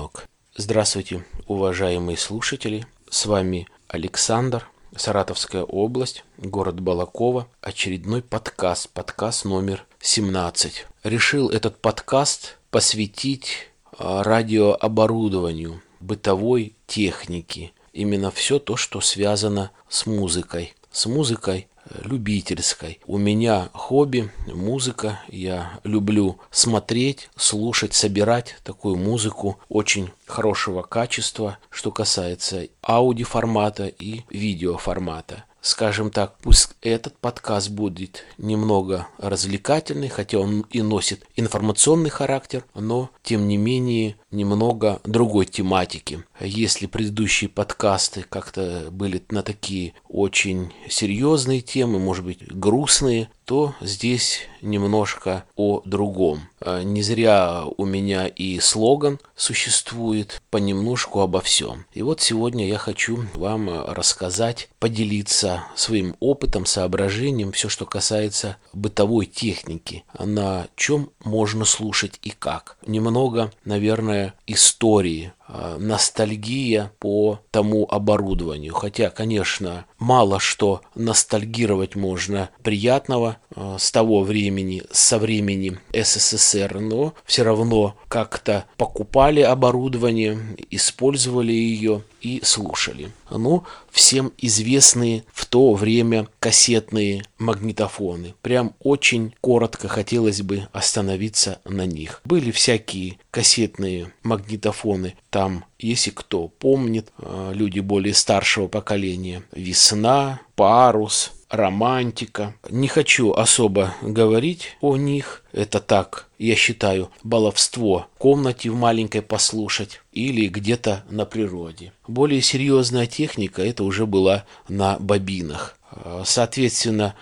Денек. Здравствуйте, уважаемые слушатели. С вами Александр, Саратовская область, город Балакова. Очередной подкаст, подкаст номер 17. Решил этот подкаст посвятить а, радиооборудованию, бытовой технике. Именно все то, что связано с музыкой. С музыкой любительской. У меня хобби музыка. Я люблю смотреть, слушать, собирать такую музыку очень хорошего качества, что касается аудиоформата и видеоформата скажем так, пусть этот подкаст будет немного развлекательный, хотя он и носит информационный характер, но тем не менее немного другой тематики. Если предыдущие подкасты как-то были на такие очень серьезные темы, может быть грустные, то здесь немножко о другом. А, не зря у меня и слоган существует понемножку обо всем. И вот сегодня я хочу вам рассказать, поделиться своим опытом, соображением, все, что касается бытовой техники, на чем можно слушать и как. Немного, наверное, истории ностальгия по тому оборудованию. Хотя, конечно, мало что ностальгировать можно приятного э, с того времени, со времени СССР, но все равно как-то покупали оборудование, использовали ее и слушали. Ну, всем известные в то время кассетные магнитофоны. Прям очень коротко хотелось бы остановиться на них. Были всякие кассетные магнитофоны. Там, если кто помнит, э, люди более старшего поколения, «Весна», «Парус», романтика. Не хочу особо говорить о них. Это так, я считаю, баловство в комнате в маленькой послушать или где-то на природе. Более серьезная техника это уже была на бобинах. Соответственно,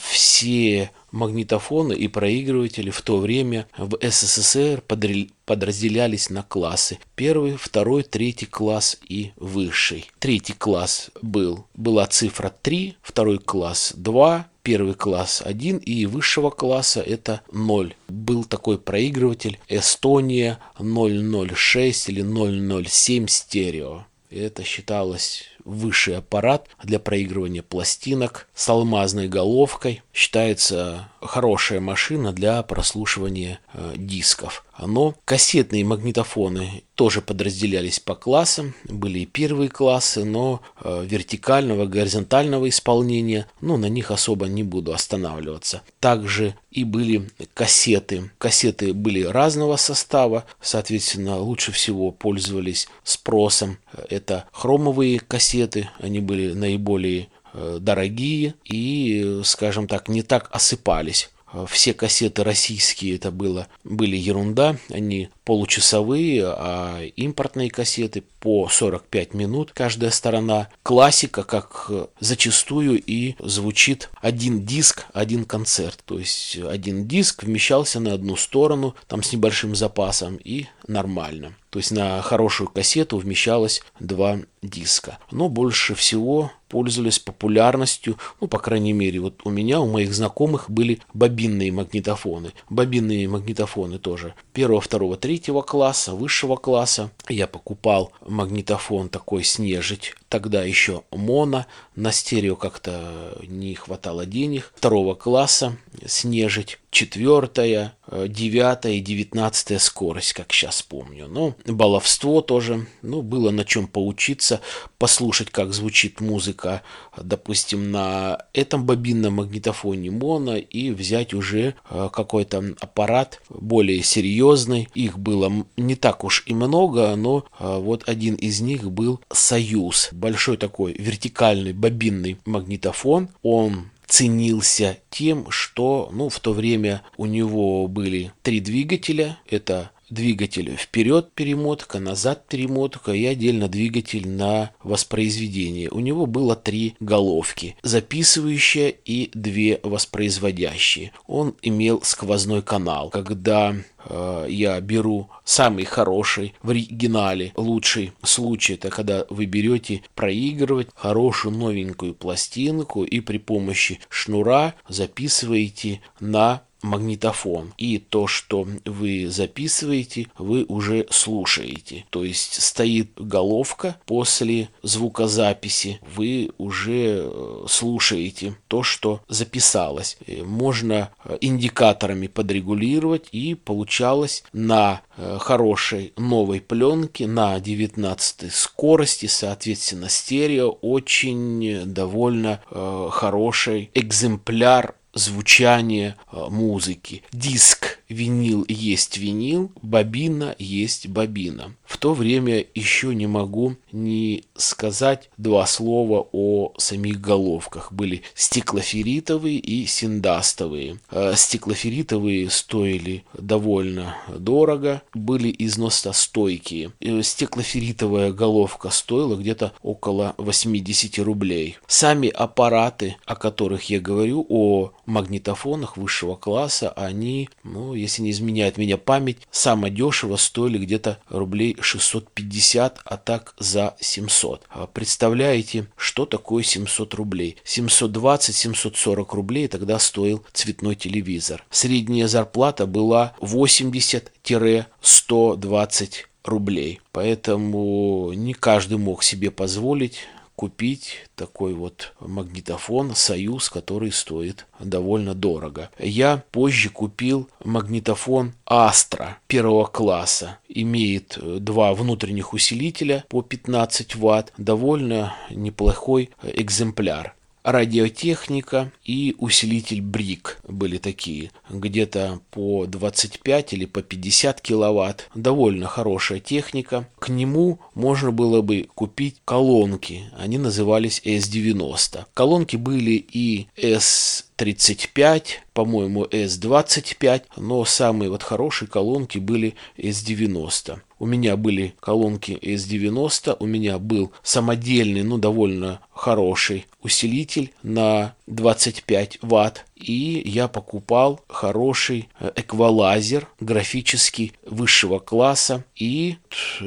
все магнитофоны и проигрыватели в то время в СССР подразделялись на классы. Первый, второй, третий класс и высший. Третий класс был, была цифра 3, второй класс 2, первый класс 1 и высшего класса это 0. Был такой проигрыватель Эстония 006 или 007 стерео. Это считалось высший аппарат для проигрывания пластинок с алмазной головкой. Считается хорошая машина для прослушивания э, дисков. Но кассетные магнитофоны тоже подразделялись по классам. Были и первые классы, но э, вертикального, горизонтального исполнения, ну, на них особо не буду останавливаться. Также и были кассеты. Кассеты были разного состава, соответственно, лучше всего пользовались спросом. Это хромовые кассеты, они были наиболее э, дорогие и, скажем так, не так осыпались все кассеты российские это было, были ерунда, они получасовые, а импортные кассеты по 45 минут каждая сторона. Классика, как зачастую и звучит один диск, один концерт. То есть один диск вмещался на одну сторону, там с небольшим запасом и нормально. То есть на хорошую кассету вмещалось два диска. Но больше всего пользовались популярностью, ну, по крайней мере, вот у меня, у моих знакомых были бобинные магнитофоны. Бобинные магнитофоны тоже первого, второго, третьего класса, высшего класса. Я покупал магнитофон такой снежить, тогда еще моно, на стерео как-то не хватало денег. Второго класса снежить, четвертая, э, девятая и девятнадцатая скорость, как сейчас помню. Ну, баловство тоже, ну, было на чем поучиться, послушать, как звучит музыка, допустим, на этом бобинном магнитофоне моно и взять уже э, какой-то аппарат более серьезный. Их было не так уж и много, но э, вот один из них был «Союз». Большой такой вертикальный бобинный магнитофон. Он ценился тем, что ну, в то время у него были три двигателя. Это двигатель вперед перемотка, назад перемотка и отдельно двигатель на воспроизведение. У него было три головки, записывающая и две воспроизводящие. Он имел сквозной канал. Когда э, я беру самый хороший в оригинале, лучший случай, это когда вы берете проигрывать хорошую новенькую пластинку и при помощи шнура записываете на магнитофон. И то, что вы записываете, вы уже слушаете. То есть стоит головка после звукозаписи, вы уже э, слушаете то, что записалось. Э, можно э, индикаторами подрегулировать и получалось на хорошей новой пленке на 19 скорости, соответственно, стерео очень довольно хороший экземпляр звучание э, музыки. Диск винил есть винил, бобина есть бобина. В то время еще не могу не сказать два слова о самих головках. Были стеклоферритовые и синдастовые. Э, стеклоферритовые стоили довольно дорого, были износостойкие. Э, стеклоферритовая головка стоила где-то около 80 рублей. Сами аппараты, о которых я говорю, о магнитофонах высшего класса, они, ну, если не изменяет меня память, самое дешево стоили где-то рублей 650, а так за 700. А представляете, что такое 700 рублей? 720-740 рублей тогда стоил цветной телевизор. Средняя зарплата была 80-120 рублей. Поэтому не каждый мог себе позволить купить такой вот магнитофон «Союз», который стоит довольно дорого. Я позже купил магнитофон «Астра» первого класса. Имеет два внутренних усилителя по 15 ватт. Довольно неплохой экземпляр радиотехника и усилитель БРИК были такие, где-то по 25 или по 50 киловатт. Довольно хорошая техника. К нему можно было бы купить колонки, они назывались S90. Колонки были и S 35, по-моему, S25, но самые вот хорошие колонки были S90. У меня были колонки S90, у меня был самодельный, ну, довольно хороший усилитель на 25 ватт. И я покупал хороший э, эквалайзер графический высшего класса. И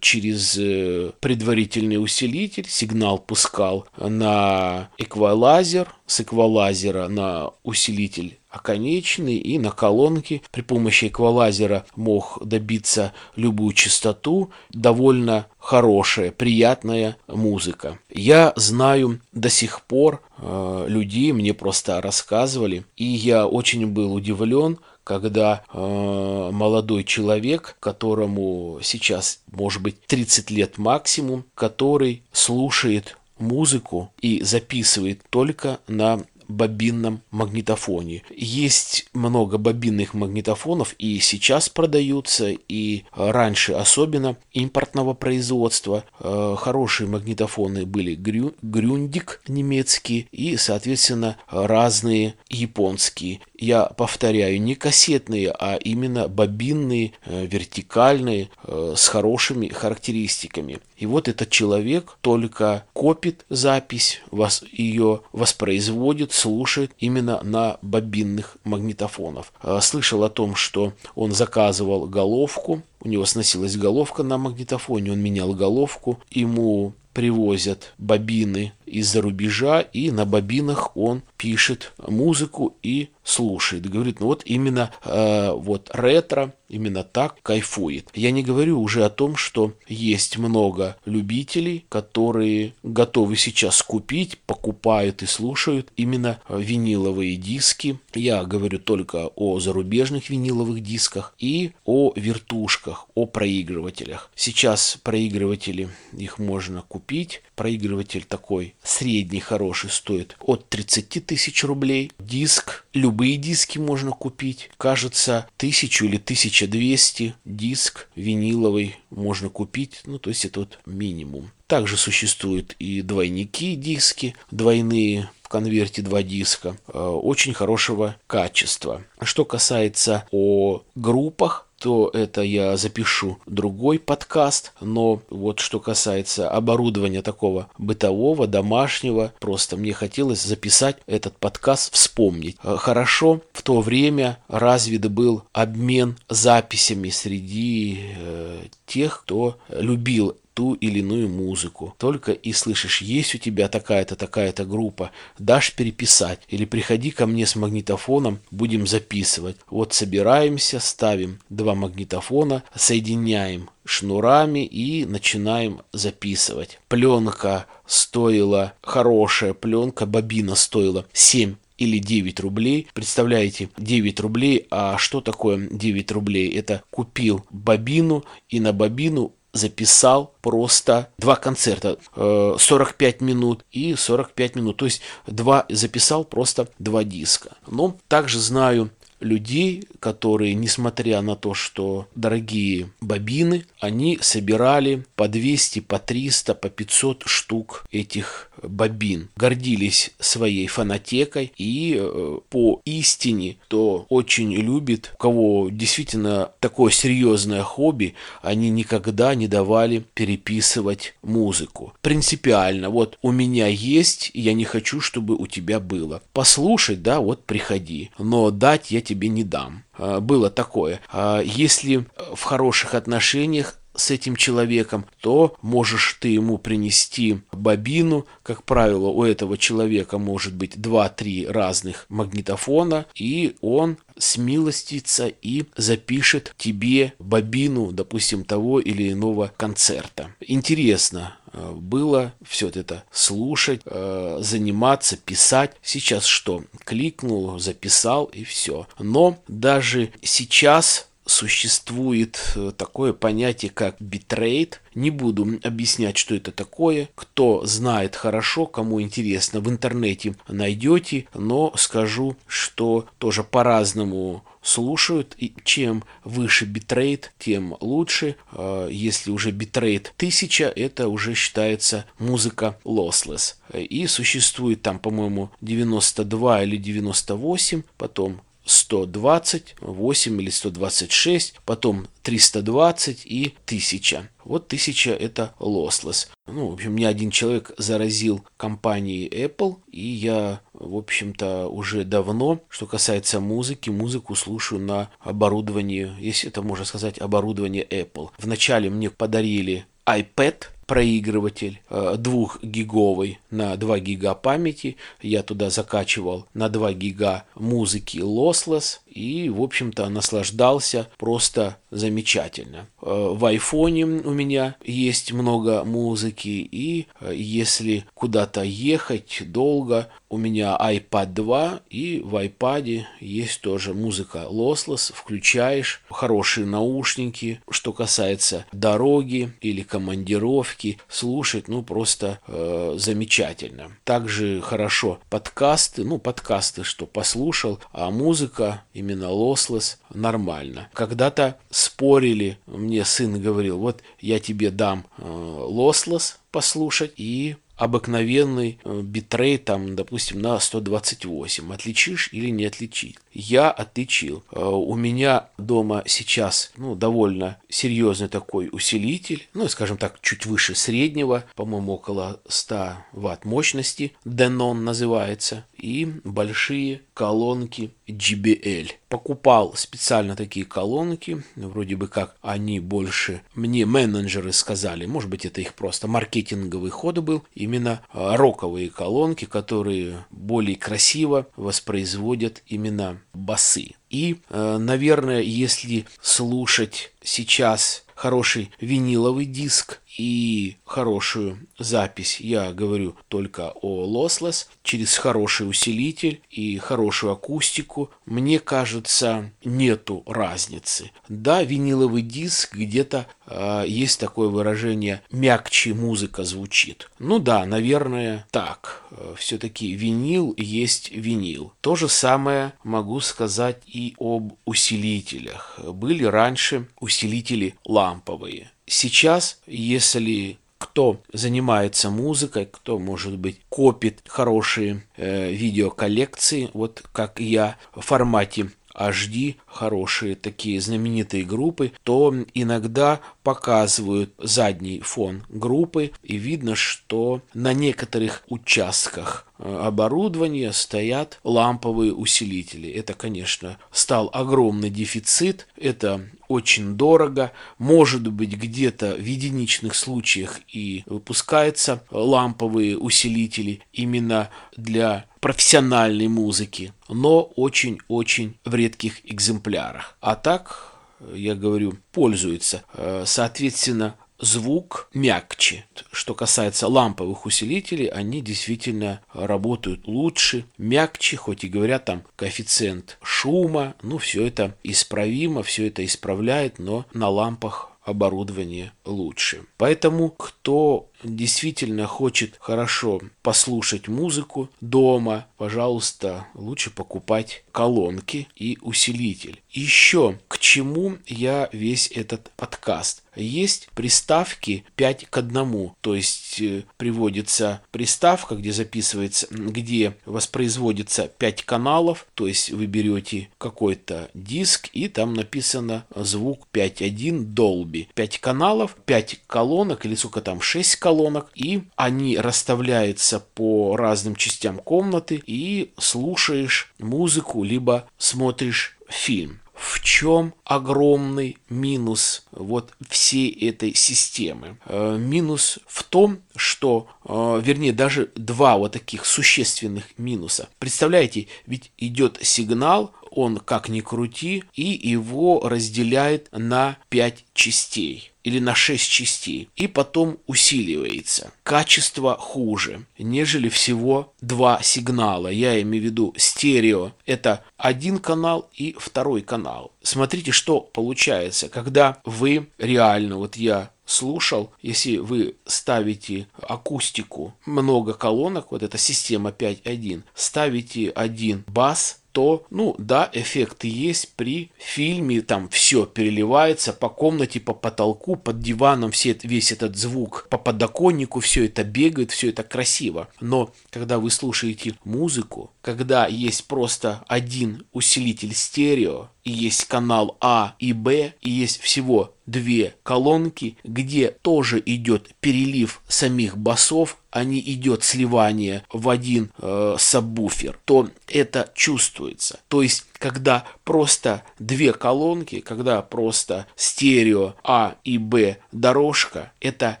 через э, предварительный усилитель сигнал пускал на эквалайзер, с эквалайзера на усилитель оконечный и на колонке при помощи эквалайзера мог добиться любую частоту, довольно хорошая, приятная музыка. Я знаю до сих пор э, людей, мне просто рассказывали, и я очень был удивлен, когда э, молодой человек, которому сейчас может быть 30 лет максимум, который слушает музыку и записывает только на бобинном магнитофоне. Есть много бобинных магнитофонов и сейчас продаются, и раньше особенно импортного производства. Э, хорошие магнитофоны были Грю, Грюндик немецкие и, соответственно, разные японские. Я повторяю, не кассетные, а именно бобинные, э, вертикальные, э, с хорошими характеристиками. И вот этот человек только копит запись, вас, ее воспроизводит, слушает именно на бобинных магнитофонов. А, слышал о том, что он заказывал головку, у него сносилась головка на магнитофоне, он менял головку, ему привозят бобины из-за рубежа, и на бобинах он пишет музыку и слушает. Говорит, ну вот именно э, вот ретро, именно так кайфует. Я не говорю уже о том, что есть много любителей, которые готовы сейчас купить, покупают и слушают именно виниловые диски. Я говорю только о зарубежных виниловых дисках и о вертушках, о проигрывателях. Сейчас проигрыватели, их можно купить. Проигрыватель такой средний хороший стоит от 30 тысяч рублей. Диск, любые диски можно купить. Кажется, тысячу или 1200 диск виниловый можно купить. Ну, то есть это вот минимум. Также существуют и двойники диски, двойные в конверте два диска, э, очень хорошего качества. Что касается о группах, то это я запишу другой подкаст. Но вот что касается оборудования такого бытового, домашнего, просто мне хотелось записать этот подкаст, вспомнить. Э, хорошо, в то время развит был обмен записями среди э, тех, кто любил ту или иную музыку. Только и слышишь, есть у тебя такая-то, такая-то группа, дашь переписать. Или приходи ко мне с магнитофоном, будем записывать. Вот собираемся, ставим два магнитофона, соединяем шнурами и начинаем записывать. Пленка стоила, хорошая пленка, бобина стоила 7 или 9 рублей. Представляете, 9 рублей, а что такое 9 рублей? Это купил бобину и на бобину записал просто два концерта, 45 э, минут и 45 минут, то есть два, записал просто два диска. Но также знаю людей, которые, несмотря на то, что дорогие бобины, они собирали по 200, по 300, по 500 штук этих бобин. Гордились своей фонотекой и э, по истине, кто очень любит, у кого действительно такое серьезное хобби, они никогда не давали переписывать музыку. Принципиально, вот у меня есть, я не хочу, чтобы у тебя было. Послушать, да, вот приходи, но дать я тебе не дам. А, было такое. А если в хороших отношениях с этим человеком, то можешь ты ему принести бобину. Как правило, у этого человека может быть 2-3 разных магнитофона, и он смилостится и запишет тебе бобину, допустим, того или иного концерта. Интересно, Э, было все это слушать, э, заниматься, писать. Сейчас что? Кликнул, записал и все. Но даже сейчас существует э, такое понятие, как битрейт. Не буду объяснять, что это такое. Кто знает хорошо, кому интересно, в интернете найдете. Но скажу, что тоже по-разному слушают, и чем выше битрейт, тем лучше. А, если уже битрейт 1000, это уже считается музыка lossless. И существует там, по-моему, 92 или 98, потом 128 или 126, потом 320 и 1000. Вот 1000 это lossless. Ну, в общем, мне один человек заразил компанией Apple, и я, в общем-то, уже давно, что касается музыки, музыку слушаю на оборудовании, если это можно сказать, оборудование Apple. Вначале мне подарили iPad, проигрыватель э, двухгиговый на 2 гига памяти. Я туда закачивал на 2 гига музыки lossless и, в общем-то, наслаждался просто замечательно. Э, в айфоне у меня есть много музыки, и э, если куда-то ехать долго, у меня iPad 2, и в iPad есть тоже музыка lossless, включаешь хорошие наушники. Что касается дороги или командировки, слушать, ну, просто э, замечательно. Также хорошо подкасты, ну, подкасты, что послушал, а музыка именно lossless нормально. Когда-то спорили, мне сын говорил, вот я тебе дам э, lossless послушать и обыкновенный э, битрейт, там, допустим, на 128. Отличишь или не отличишь? Я отличил. Э, у меня дома сейчас ну, довольно серьезный такой усилитель, ну, скажем так, чуть выше среднего, по-моему, около 100 ватт мощности, Denon называется, и большие колонки JBL. Покупал специально такие колонки, вроде бы как они больше, мне менеджеры сказали, может быть это их просто маркетинговый ход был, именно а, роковые колонки, которые более красиво воспроизводят именно басы. И, э, наверное, если слушать сейчас хороший виниловый диск и хорошую запись, я говорю только о lossless, через хороший усилитель и хорошую акустику, мне кажется, нету разницы. Да, виниловый диск где-то э, есть такое выражение «мягче музыка звучит». Ну да, наверное, так. Все-таки винил есть винил. То же самое могу сказать и об усилителях. Были раньше усилители ламповые. Сейчас, если кто занимается музыкой, кто, может быть, копит хорошие э, видеоколлекции, вот как я, в формате HD, хорошие такие знаменитые группы, то иногда показывают задний фон группы, и видно, что на некоторых участках оборудования стоят ламповые усилители. Это, конечно, стал огромный дефицит, это очень дорого, может быть где-то в единичных случаях и выпускаются ламповые усилители именно для профессиональной музыки, но очень-очень в редких экземплярах. А так, я говорю, пользуется. Э, соответственно, звук мягче. Что касается ламповых усилителей, они действительно работают лучше, мягче, хоть и говорят там коэффициент шума, ну все это исправимо, все это исправляет, но на лампах оборудование лучше. Поэтому, кто действительно хочет хорошо послушать музыку дома, пожалуйста, лучше покупать колонки и усилитель. Еще к чему я весь этот подкаст? Есть приставки 5 к 1, то есть э, приводится приставка, где записывается, где воспроизводится 5 каналов, то есть вы берете какой-то диск и там написано звук 5.1 Dolby. 5 каналов, 5 колонок или сколько там, 6 колонок, и они расставляются по разным частям комнаты, и слушаешь музыку, либо смотришь фильм. В чем огромный минус вот всей этой системы? Э, минус в том, что, э, вернее, даже два вот таких существенных минуса. Представляете, ведь идет сигнал, он как ни крути, и его разделяет на пять частей или на 6 частей, и потом усиливается. Качество хуже, нежели всего два сигнала. Я имею в виду стерео. Это один канал и второй канал. Смотрите, что получается, когда вы реально, вот я слушал, если вы ставите акустику, много колонок, вот эта система 5.1, ставите один бас, то, ну да, эффекты есть при фильме, там все переливается по комнате, по потолку, под диваном, все, весь этот звук, по подоконнику, все это бегает, все это красиво. Но когда вы слушаете музыку, когда есть просто один усилитель стерео, и есть канал А и Б, и есть всего две колонки, где тоже идет перелив самих басов, а не идет сливание в один э, сабвуфер, то это чувствуется. То есть, когда просто две колонки, когда просто стерео А и Б дорожка, это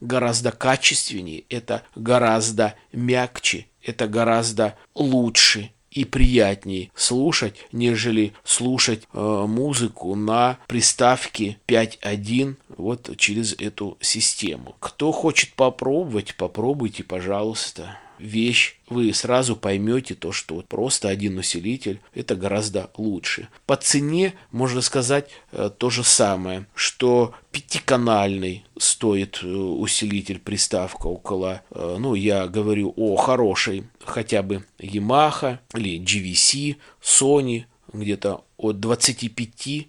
гораздо качественнее, это гораздо мягче, это гораздо лучше и приятнее слушать, нежели слушать э, музыку на приставке 5.1 вот через эту систему. Кто хочет попробовать, попробуйте, пожалуйста вещь, вы сразу поймете то, что вот просто один усилитель это гораздо лучше. По цене можно сказать э, то же самое, что пятиканальный стоит э, усилитель приставка около, э, ну я говорю о хорошей, хотя бы Yamaha или GVC, Sony, где-то от 25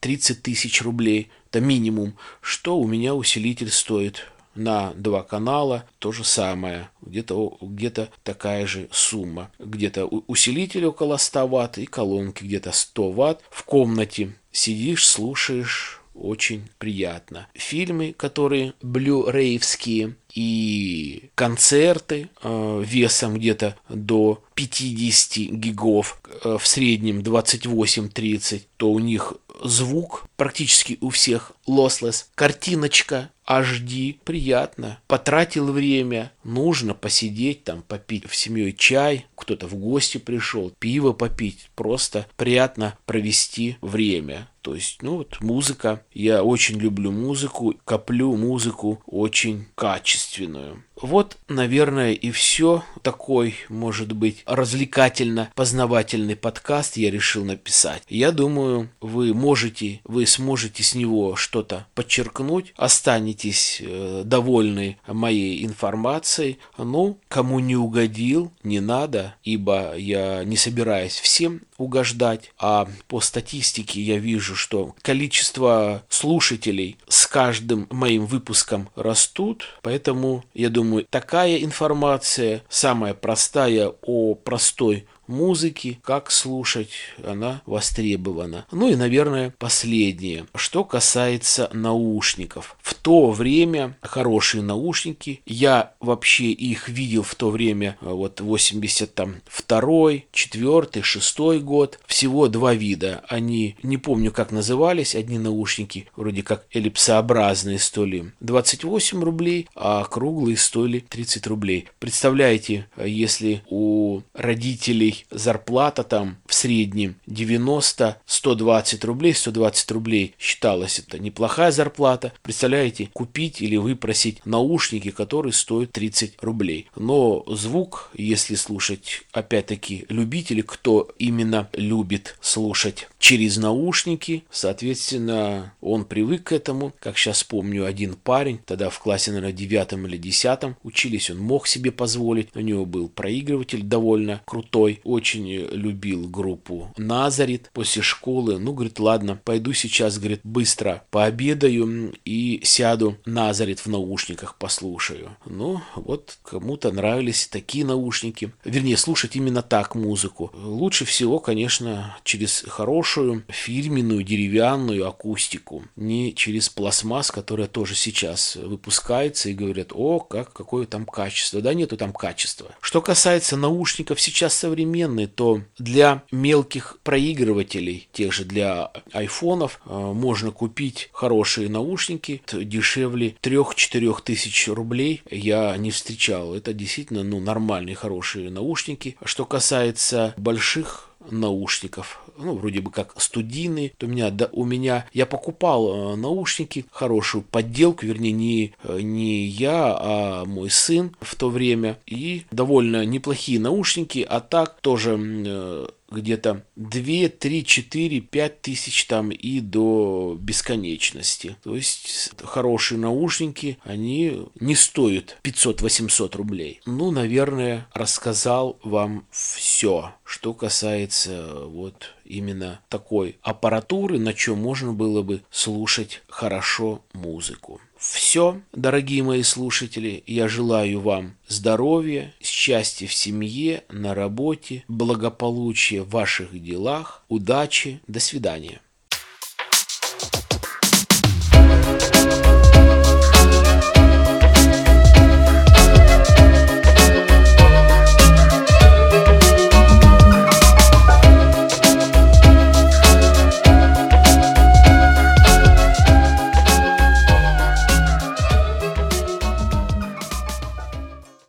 30 тысяч рублей, это минимум, что у меня усилитель стоит на два канала то же самое, где-то где такая же сумма. Где-то усилитель около 100 ватт и колонки где-то 100 ватт. В комнате сидишь, слушаешь, очень приятно. Фильмы, которые блю-рейвские и концерты э, весом где-то до 50 гигов, э, в среднем 28-30, то у них звук практически у всех lossless, картиночка HD, приятно. Потратил время, нужно посидеть там, попить в семьей чай, кто-то в гости пришел, пиво попить, просто приятно провести время. То есть, ну вот, музыка. Я очень люблю музыку, коплю музыку очень качественную. Вот, наверное, и все. Такой, может быть, развлекательно-познавательный подкаст я решил написать. Я думаю, вы можете, вы сможете с него что-то подчеркнуть, останетесь э, довольны моей информацией. Ну, кому не угодил, не надо, ибо я не собираюсь всем угождать, а по статистике я вижу, что количество слушателей с каждым моим выпуском растут, поэтому я думаю, такая информация, самая простая о простой музыки, как слушать, она востребована. Ну и, наверное, последнее. Что касается наушников. В то время хорошие наушники, я вообще их видел в то время, вот 82 4 6 год, всего два вида. Они, не помню, как назывались, одни наушники, вроде как эллипсообразные, стоили 28 рублей, а круглые стоили 30 рублей. Представляете, если у родителей зарплата там в среднем 90-120 рублей, 120 рублей считалось это неплохая зарплата. Представляете, купить или выпросить наушники, которые стоят 30 рублей. Но звук, если слушать, опять-таки, любители, кто именно любит слушать через наушники, соответственно, он привык к этому. Как сейчас помню, один парень, тогда в классе, наверное, девятом или десятом учились, он мог себе позволить. У него был проигрыватель довольно крутой, очень любил группу Назарит после школы. Ну, говорит, ладно, пойду сейчас, говорит, быстро пообедаю и сяду Назарит в наушниках послушаю. Ну, вот кому-то нравились такие наушники. Вернее, слушать именно так музыку. Лучше всего, конечно, через хорошую фирменную деревянную акустику. Не через пластмасс, которая тоже сейчас выпускается и говорят, о, как, какое там качество. Да нету там качества. Что касается наушников сейчас современные, то для мелких проигрывателей, тех же для айфонов, э, можно купить хорошие наушники дешевле 3-4 тысяч рублей. Я не встречал. Это действительно ну, нормальные, хорошие наушники. Что касается больших наушников, ну, вроде бы как студийные, то у меня, да, у меня, я покупал э, наушники, хорошую подделку, вернее, не, э, не я, а мой сын в то время, и довольно неплохие наушники, а так тоже где-то 2, 3, 4, 5 тысяч там и до бесконечности. То есть хорошие наушники, они не стоят 500-800 рублей. Ну, наверное, рассказал вам все, что касается вот именно такой аппаратуры, на чем можно было бы слушать хорошо музыку. Все, дорогие мои слушатели, я желаю вам здоровья, счастья в семье, на работе, благополучия в ваших делах, удачи, до свидания.